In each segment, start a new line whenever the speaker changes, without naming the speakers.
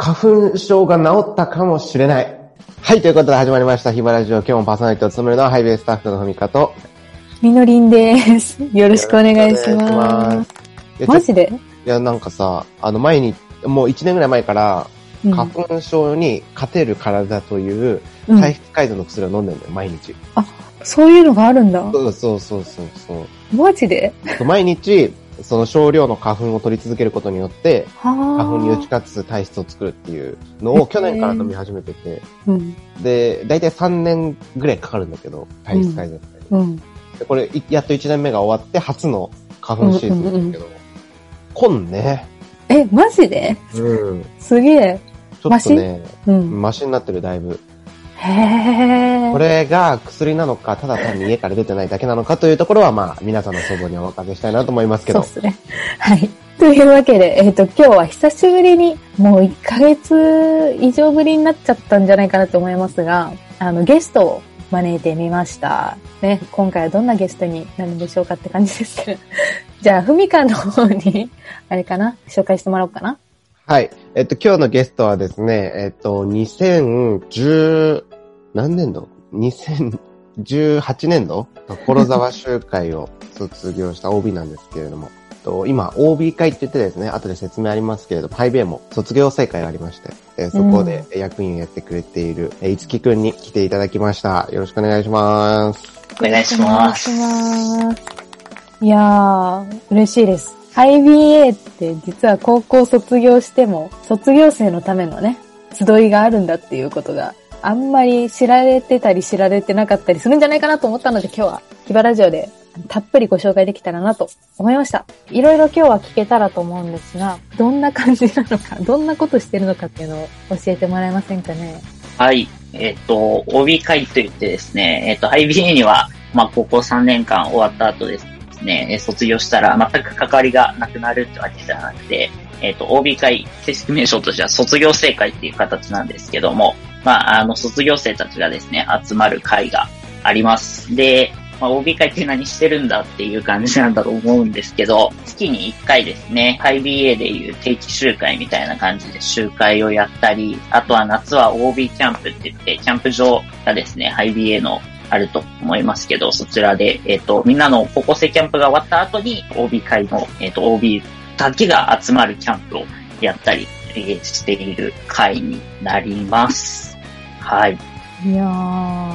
花粉症が治ったかもしれない。はい、ということで始まりました、ヒバラジオ。今日もパーソナリティを務めるのはハイベースタッフのふみかと。
みのりんです。よろしくお願いします。
いや
マジで？
いや、なんかさ、あの前に、もう1年ぐらい前から、
うん
花粉症に勝てる体という
うん
体質改善の薬を飲んでるんだよ、毎日。
そういうのがあるんだ。
そうそうそうそうそう。
マジで？
毎日、その少量の花粉を取り続けることによって、
は
花粉に打ち
あ。
勝つ体質を作るっていうのを去年から飲み始めてて、
うん。
で、だいたい3年ぐらいかかるんだけど、体質改善って。
うん。
でこれ、いやっと1年目が終わって初の花粉シーズンなんだけど、こんね。
え、マジで？
うん。
すげえ。
ちょっとね、
うん。
マシになってるだいぶ。これが薬なのか、ただ単に家から出てないだけなのかというところは、まあ、皆さんの想像にお任せしたいなと思いますけど
そうっ。すね。はい。というわけで、えっ、と、今日は久しぶりに、もう1ヶ月以上ぶりになっちゃったんじゃないかなと思いますが、あの、ゲストを招いてみました。ね、今回はどんなゲストになるんでしょうかって感じですけど。じゃあ、ふみかの方に、あれかな？紹介してもらおうかな？
はい。えっと、今日のゲストはですね、えっと、2010、何年度 ?2018 年度所沢集会を卒業した OB なんですけれども、と今、OB 会って言ってですね、後で説明ありますけれども、ハイベイも卒業生会がありまして、えーそこで役員をやってくれている、えーいつきくんに来ていただきました。よろしくお願いします。
お願いします。
お願いします。いやー、嬉しいです。IBA って実は高校卒業しても、卒業生のためのね、集いがあるんだっていうことがあんまり知られてたり知られてなかったりするんじゃないかなと思ったので今日はヒバラジオでたっぷりご紹介できたらなと思いました。いろいろ今日は聞けたらと思うんですが、どんな感じなのか、どんなことしてるのかっていうのを教えてもらえませんかね。
はい。えっ、と、OB 会といってですね、えっ、と、IBA には、まあ、高校3年間終わった後ですね、卒業したら全く関わりがなくなるってわけじゃなくて、えっ、と、OB 会、正式名称としては卒業生会っていう形なんですけども、まあ、あの、卒業生たちがですね、集まる会があります。で、まあ、OB 会って何してるんだっていう感じなんだと思うんですけど、月に1回ですね、IBA でいう定期集会みたいな感じで集会をやったり、あとは夏は OB キャンプって言って、キャンプ場がですね、IBA のあると思いますけど、そちらで、えっ、と、みんなの高校生キャンプが終わった後に、OB 会の、えっ、と、OB だけが集まるキャンプをやったり、えーしている会になります。はい。
いやー、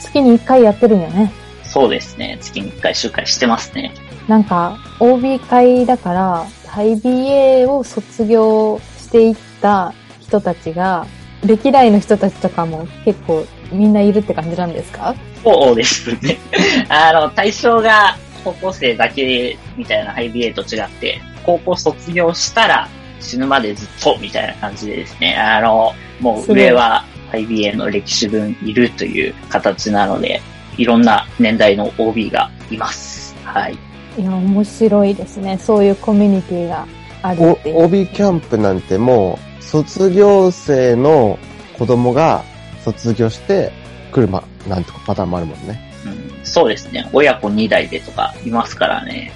月に1回やってるんよね。
そうですね。月に1回集会してますね。
なんか、OB 会だから、IBA を卒業していった人たちが、歴代の人たちとかも結構みんないるって感じなんですか？
そうですね。あの、対象が高校生だけみたいな IBA と違って、高校卒業したら死ぬまでずっとみたいな感じでですね、あの、もう上は IBA の歴史分いるという形なので、いろんな年代の OB がいます。はい。
いや、面白いですね。そういうコミュニティがある
お
っていう。
OB キャンプなんてもう、卒業生の子供が卒業して来るま、なんとかパターンもあるもんね。
うん、そうですね。親子2代でとかいますからね。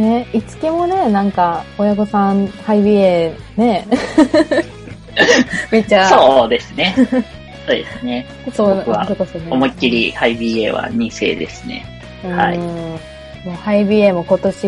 ね、いつきもね、なんか、親御さん、IBA ね、めっちゃ、
そうですね。そうですね。
そう、
僕は思いっきり IBA は2世ですね。はい
うんもうハイビエも今年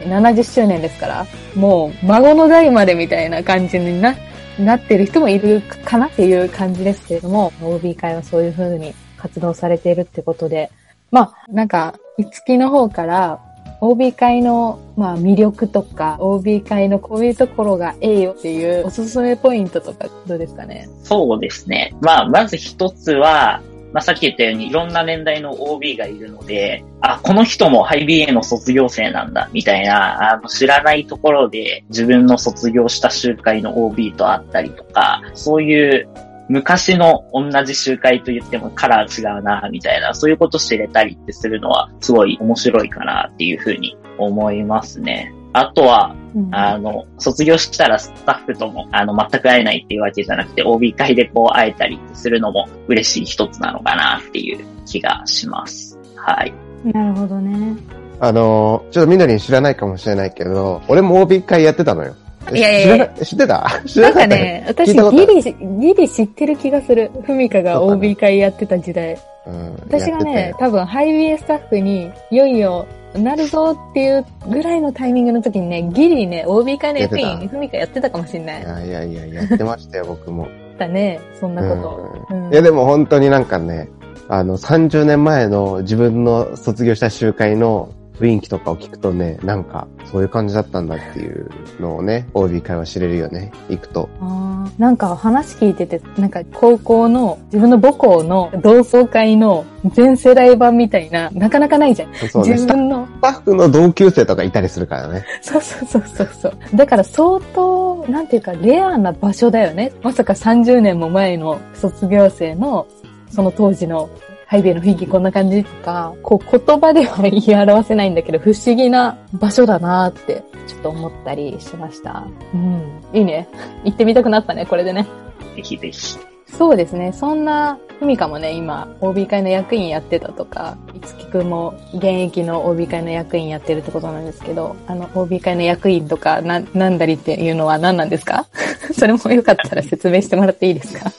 70周年ですから、もう孫の代までみたいな感じにな、なってる人もいるかなっていう感じですけれども、OB 会はそういう風に活動されているってことで、まあ、なんか、いつきの方から、OB 会の、まあ、魅力とか、OB 会のこういうところがええよっていうおすすめポイントとかどうですかね？
そうですね。まあ、まず一つは、まあ、さっき言ったようにいろんな年代の OB がいるので、あ、この人もハイ BA の卒業生なんだ、みたいな、あの、知らないところで自分の卒業した集会の OB と会ったりとか、そういう昔の同じ集会と言ってもカラー違うな、みたいな、そういうこと知れたりってするのはすごい面白いかなっていうふうに思いますね。あとは、
うん
あの、卒業したらスタッフとも、あの、全く会えないっていうわけじゃなくて、OB 会でこう会えたりするのも嬉しい一つなのかなっていう気がします。はい。
なるほどね。
あのー、ちょっとみんなに知らないかもしれないけど、俺も OB 会やってたのよ。
いやいやいや
知らな知ってた？知
なん
か
ね、私ギリ、ギリ知ってる気がする。ふみかが OB 会やってた時代。
うん、
私がね多分ハイビエスタッフに、いよいよ、なるぞっていうぐらいのタイミングの時にね、ギリね、OB 会の役員、ふみかやってたかもしれない。
いやいやいや、やってましたよ、僕も。
だね、そんなこと。うん
うんいや、でも本当になんかね、あの、30年前の自分の卒業した集会の雰囲気とかを聞くとね、なんか、そういう感じだったんだっていうのをね、OB 会は知れるよね、行くと。
あーなんか話聞いてて、なんか高校の、自分の母校の同窓会の全世代版みたいな、なかなかないじゃん。
そうね、
自分の、
スタッフの同級生とかいたりするからね。
そうそうそうそうそう。だから相当、なんていうか、レアな場所だよね。まさか30年も前の卒業生の、その当時のハイビエの雰囲気こんな感じとか、こう言葉では言い表せないんだけど、不思議な場所だなって、ちょっと思ったりしました。うん。いいね。行ってみたくなったね、これでね。
ぜひぜひ。
そうですね。そんな、ふみかもね、今、OB 会の役員やってたとか、いつきくんも現役の OB 会の役員やってるってことなんですけど、あの、OB 会の役員とか、な、なんだりっていうのは何なんですか？それもよかったら説明してもらっていいですか？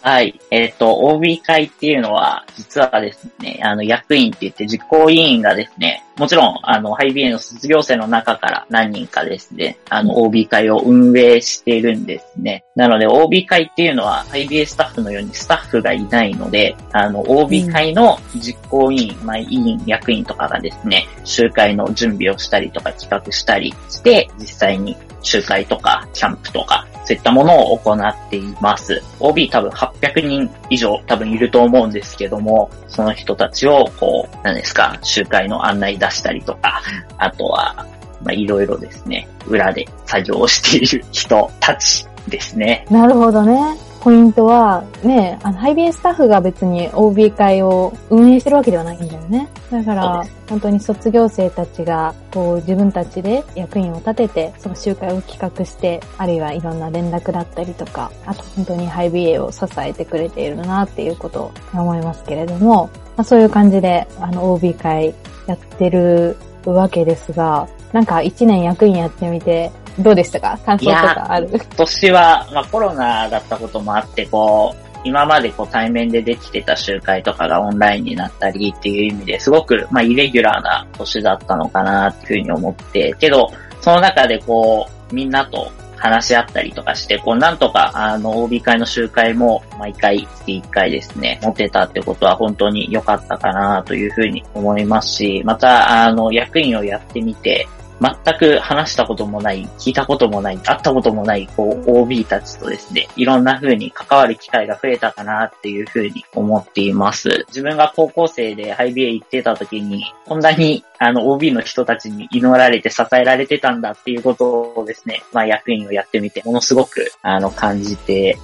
はい。えっ、と、OB 会っていうのは、実はですね、あの、役員って言って実行委員がですね、もちろん、あの、ハイビエの卒業生の中から何人かですね、あの、OB 会を運営しているんですね。なので、OB 会っていうのは、ハイビエスタッフのようにスタッフがいないので、あの、OB 会の実行委員、まあ、委員、役員とかがですね、集会の準備をしたりとか企画したりして、実際に集会とか、キャンプとか、そういったものを行っています。OB 多分800人以上多分いると思うんですけども、その人たちをこう、何ですか、集会の案内出したりとか、あとは、まあ、いろいろですね、裏で作業をしている人たちですね。
なるほどね。ポイントは、ね、あの、ハイビエスタッフが別に OB 会を運営してるわけではないんだよね。だから、本当に卒業生たちが、こう、自分たちで役員を立てて、その集会を企画して、あるいはいろんな連絡だったりとか、あと本当にハイビエを支えてくれているなっていうことを思いますけれども、まあ、そういう感じで、あの、OB 会やってるわけですが、なんか一年役員やってみて、どうでしたか？感想とかある？
今年は、まあコロナだったこともあって、こう、今までこう対面でできてた集会とかがオンラインになったりっていう意味ですごく、まあイレギュラーな年だったのかなっていうふうに思って、けど、その中でこう、みんなと話し合ったりとかして、こう、なんとか、あの、OB 会の集会も、毎回、月1回ですね、持てたってことは本当に良かったかなというふうに思いますし、また、あの、役員をやってみて、全く話したこともない、聞いたこともない、会ったこともない、こう、OB たちとですね、いろんな風に関わる機会が増えたかなっていう風に思っています。自分が高校生でハイビエ行ってた時に、こんなに、あの、OB の人たちに祈られて支えられてたんだっていうことをですね、まあ、役員をやってみて、ものすごく、あの、感じて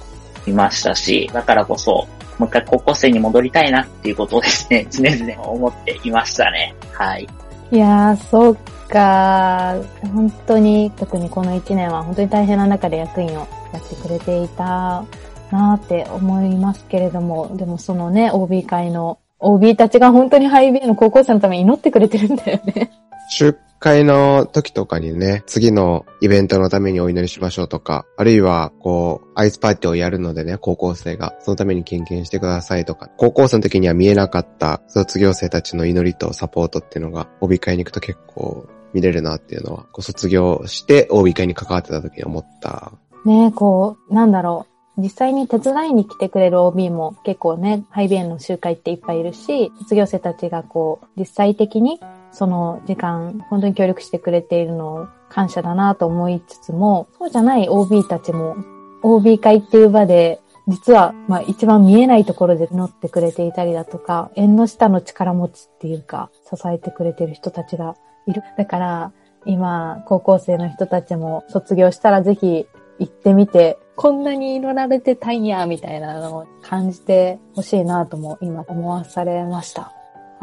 いましたし、だからこそ、もう一回高校生に戻りたいなっていうことをですね、常々思っていましたね。はい。
いやー、そうが。本当に、特にこの1年は本当に大変な中で役員をやってくれていたなーって思いますけれども、でもそのね、OB 会の OB たちが本当にハイビーの高校生のために祈ってくれてるんだよね。
出会の時とかにね、次のイベントのためにお祈りしましょうとか、あるいは、こう、アイスパーティーをやるのでね、高校生が、そのために献金してくださいとか、高校生の時には見えなかった卒業生たちの祈りとサポートっていうのが、帯会に行くと結構見れるなっていうのは、こう卒業して帯会に関わってた時に思った。
ねこう、なんだろう。実際に手伝いに来てくれる OB も結構ね、ハイビエンの集会っていっぱいいるし、卒業生たちがこう、実際的にその時間、本当に協力してくれているのを感謝だなと思いつつも、そうじゃない OB たちも、OB 会っていう場で、実は、まあ一番見えないところで乗ってくれていたりだとか、縁の下の力持ちっていうか、支えてくれてる人たちがいる。だから、今、高校生の人たちも卒業したらぜひ行ってみて、こんなに祈られてたんや、みたいなのを感じてほしいなとも今思わされました。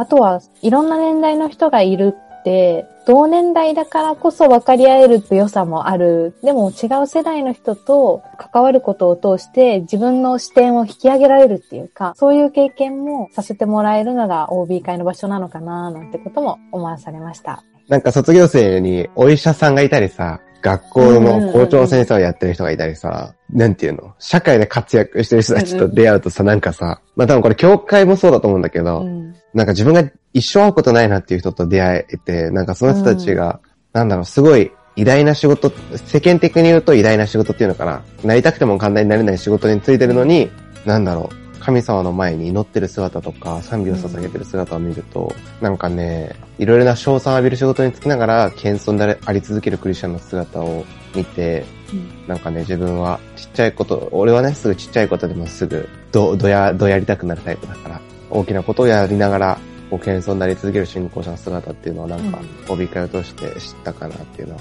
あとは、いろんな年代の人がいるって、同年代だからこそ分かり合える良さもある。でも違う世代の人と関わることを通して自分の視点を引き上げられるっていうか、そういう経験もさせてもらえるのが OB 会の場所なのかななんてことも思わされました。
なんか卒業生にお医者さんがいたりさ、学校の校長先生をやってる人がいたりさ、なんていうの？社会で活躍してる人たちと出会うとさ、なんかさ、まあ多分これ教会もそうだと思うんだけど、
うん。
なんか自分が一生会うことないなっていう人と出会えて、なんかその人たちが、なんだろう、すごい偉大な仕事、世間的に言うと偉大な仕事っていうのかな？なりたくても簡単になれない仕事についてるのに、なんだろう、神様の前に祈ってる姿とか、賛美を捧げてる姿を見ると、なんかね、いろいろな賞賛を浴びる仕事につきながら、謙遜であり続けるクリスチャンの姿を見て、なんかね、自分はちっちゃいこと、俺はね、すぐちっちゃいことでもすぐ、ど、どや、どやりたくなるタイプだから、大きなことをやりながら、こう、謙遜になり続ける信仰者の姿っていうのはなんか、帯会を通して知ったかなっていうのは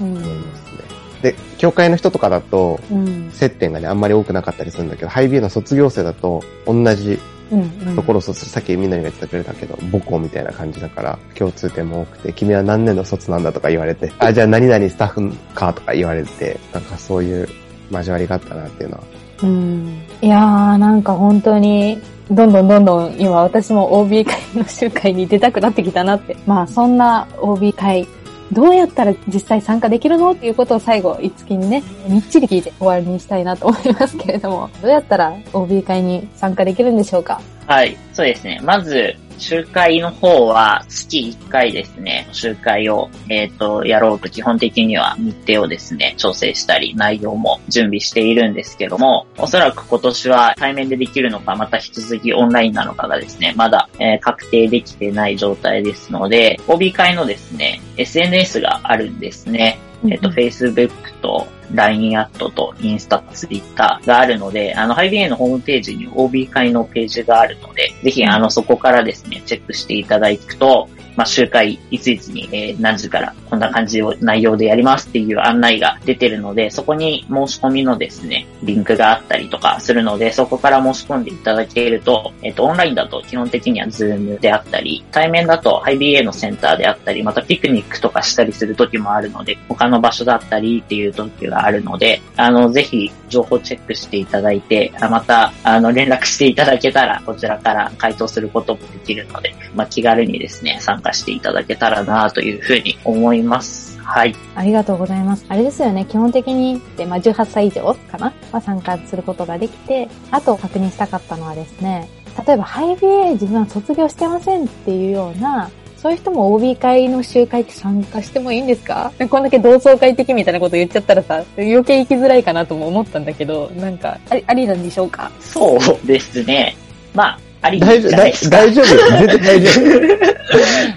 うん。
思いますね。で、教会の人とかだと、
うん。
接点がね、あんまり多くなかったりするんだけど、ハイビーの卒業生だと、同じ
うん。うん。
ところを卒、さっきみんなにが言ってくれたけど、母校みたいな感じだから、共通点も多くて、君は何年の卒なんだとか言われて、あ、じゃあ何々スタッフかとか言われて、なんかそういう交わりがあったなっていうのは。
うん。いやー、なんか本当に、どんどんどんどん今私も OB 会の集会に出たくなってきたなって。まあそんな OB 会、どうやったら実際参加できるのっていうことを最後、いつきにね、みっちり聞いて終わりにしたいなと思いますけれども、どうやったら OB 会に参加できるんでしょうか？
はい、そうですね。まず、集会の方は月1回ですね、集会を、えっ、と、やろうと基本的には日程をですね、調整したり、内容も準備しているんですけども、おそらく今年は対面でできるのか、また引き続きオンラインなのかがですね、まだ、えー確定できてない状態ですので、OB 会のですね、SNS があるんですね。えっ、と、Facebook と LINE アットとインスタ、Twitter があるので、あの、ハイビエのホームページに OB 会のページがあるので、ぜひ、あの、そこからですね、チェックしていただくと、まあ、集会いついつに、え何時からこんな感じを内容でやりますっていう案内が出てるので、そこに申し込みのですね、リンクがあったりとかするので、そこから申し込んでいただけると、えっ、と、オンラインだと基本的には Zoom であったり、対面だと IBA のセンターであったり、またピクニックとかしたりする時もあるので、他の場所だったりっていう時があるので、あの、ぜひ情報チェックしていただいて、また、あの、連絡していただけたら、こちらから回答することもできるので、まあ、気軽にですね、参加していただけたらなというふうに思います。はい。
ありがとうございます。あれですよね、基本的に、でまあ、18歳以上かな？は参加することができて、あと確認したかったのはですね、例えば、ハイビエ自分は卒業してませんっていうような、そういう人も OB 会の集会って参加してもいいんですか？こんだけ同窓会的みたいなこと言っちゃったらさ、余計行きづらいかなとも思ったんだけど、なんか、あり、ありなんでしょうか？
そうですね。まあ、あり
大丈夫、大丈夫全然大丈夫。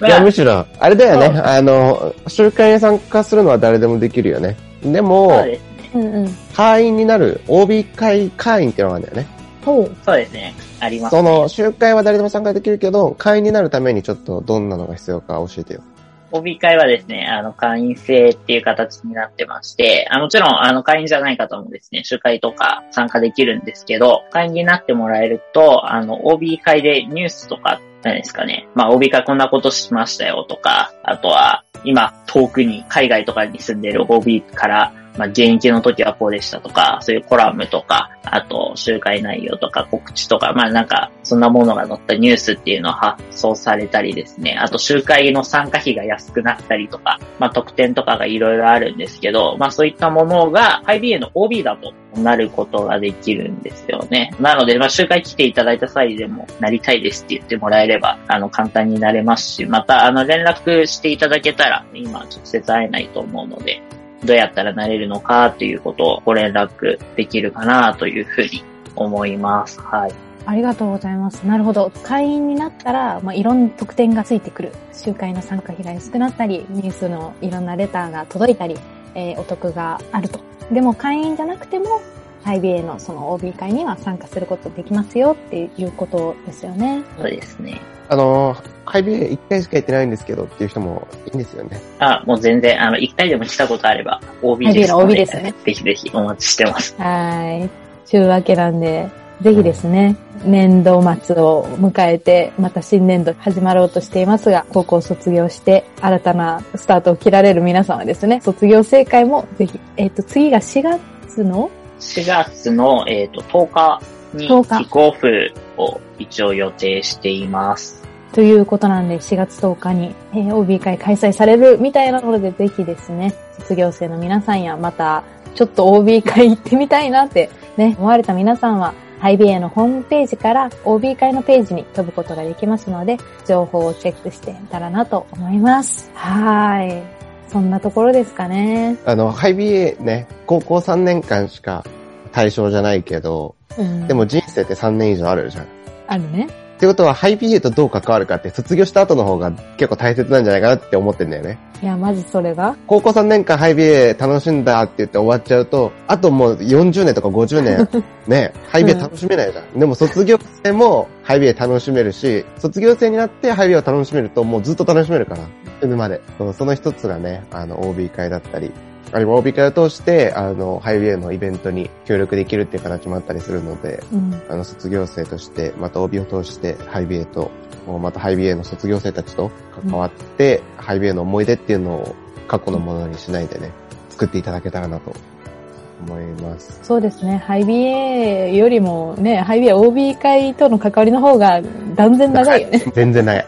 いや、
まあ
むしろ、あれだよね。あの、集会に参加するのは誰でもできるよね。でも
そう、
んうん。
会員になる OB 会会員っていうのがあるんだよね。
そうですね。あります、ね。
その、集会は誰でも参加できるけど、会員になるためにちょっとどんなのが必要か教えてよ。
OB 会はですね、あの、会員制っていう形になってまして、あもちろん、あの、会員じゃない方もですね、集会とか参加できるんですけど、会員になってもらえると、あの、OB 会でニュースとか、何ですかね。まあ、OB 会こんなことしましたよとか、あとは、今、遠くに、海外とかに住んでる OB から、まあ、現役の時はこうでしたとか、そういうコラムとか、あと、集会内容とか告知とか、まあなんか、そんなものが載ったニュースっていうのを発送されたりですね。あと、集会の参加費が安くなったりとか、まあ特典とかがいろいろあるんですけど、まあそういったものが IBA の OB だとなることができるんですよね。なので、まあ集会来ていただいた際でも、なりたいですって言ってもらえれば、あの、簡単になれますし、また、あの、連絡していただけたら、今直接会えないと思うので、どうやったらなれるのかっていうことをご連絡できるかなというふうに思います。はい。
ありがとうございます。なるほど。会員になったら、まあ、いろんな特典がついてくる。集会の参加費が安くなったり、ニュースのいろんなレターが届いたり、えーお得があると。でも会員じゃなくても、IBA のその OB 会には参加することできますよっていうことですよね。
そうですね。
あの、ハイビエ1回しか行ってないんですけどっていう人もいいんですよね。
あ、もう全然、あの、一回でも来たことあれば、OB です
IBA の OB ですよね。
ぜひぜひお待ちしてます。
はい。というわけなんで、ぜひですね、年度末を迎えて、また新年度始まろうとしていますが、高校を卒業して、新たなスタートを切られる皆さんはですね、卒業正解もぜひ、えっ、と、次が4月の
4月の、えっ、と、10日に
10日
キックオフを一応予定しています。
ということなんで、4月10日に、えー OB 会開催されるみたいなので、ぜひですね、卒業生の皆さんや、また、ちょっと OB 会行ってみたいなってね、思われた皆さんは、ハイビエのホームページから OB 会のページに飛ぶことができますので、情報をチェックしてみたらなと思います。はーい。そんなところですかね。
あの、ハイビエね、高校3年間しか対象じゃないけど、
うん。
でも人生って3年以上あるじゃん。っ
あるね。
てことは、ハイビエとどう関わるかって、卒業した後の方が結構大切なんじゃないかなって思ってんだよね。
いや、マジそれが？
高校3年間ハイビエ楽しんだって言って終わっちゃうと、あともう40年とか50年、ね、ハイビエ楽しめないじゃん。でも卒業生もハイビエ楽しめるし、卒業生になってハイビエを楽しめるともうずっと楽しめるから、死ぬまで。その一つがね、あの、OB 会だったり、あるいは OB 会を通して、あの、ハイビエのイベントに協力できるっていう形もあったりするので、
うん。
あの、卒業生として、また OB を通して、ハイビエと、またハイビエの卒業生たちと関わって、ハイビエの思い出っていうのを過去のものにしないでね、作っていただけたらなと思います。
そうですね。ハイビエよりもね、ハイビエ OB 会との関わりの方が断然長いよね。
全然ない。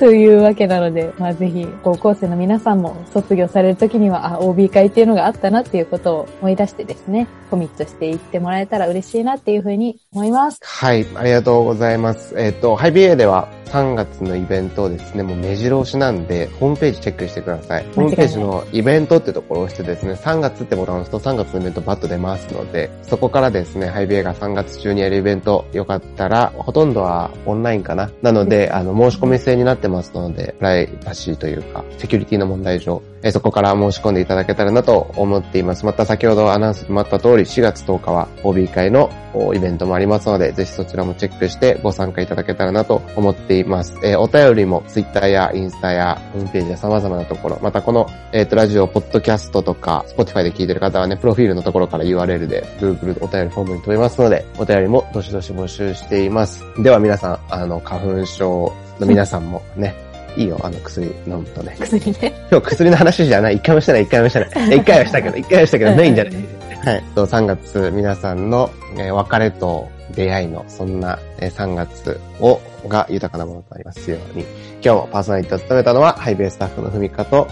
というわけなので、まあぜひ高校生の皆さんも卒業されるときには、あ、OB 会っていうのがあったなっていうことを思い出してですね、コミットしていってもらえたら嬉しいなっていうふうに思います。
はい、ありがとうございます。えっ、と、ハイビエでは3月のイベントをですね、もう目白押しなんで、ホームページチェックしてください。ホームページのイベントってところを押してですね、3月ってボタンを押すと3月のイベントバッと出ますので、そこからですね、ハイビエが3月中にやるイベント、よかったら、ほとんどはオンラインかな。なので、あの、申し込み制になってますので、プライバシーというか、セキュリティの問題上、えーそこから申し込んでいただけたらなと思っています。また先ほどアナウンスにもあった通り、4月10日は OB 会のおイベントもありますので、ぜひそちらもチェックしてご参加いただけたらなと思っています。えーお便りも Twitter やインスタやホームページや様々なところ、またこの、えっ、と、ラジオ、ポッドキャストとか、Spotify で聞いてる方はね、プロフィールのところから URL で Google お便りフォームに飛べますので、お便りもどしどし募集しています。では皆さん、あの、花粉症の皆さんもね、いいよ、あの薬飲むとね。
薬ね。
今日薬の話じゃない。一回もしてない、一回もしてない。一回はしたけど、一回はしたけど、メインじゃない。はい。と3月、皆さんの、えー別れと出会いの、そんな、えー3月を、が豊かなものとなりますように。今日もパーソナリティを務めたのは、ハイベースタッフのふみかと、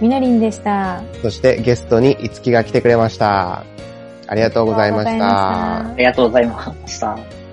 みなりんでした。
そしてゲストにいつきが来てくれました。ありがとうございました
あ。りがとうございました。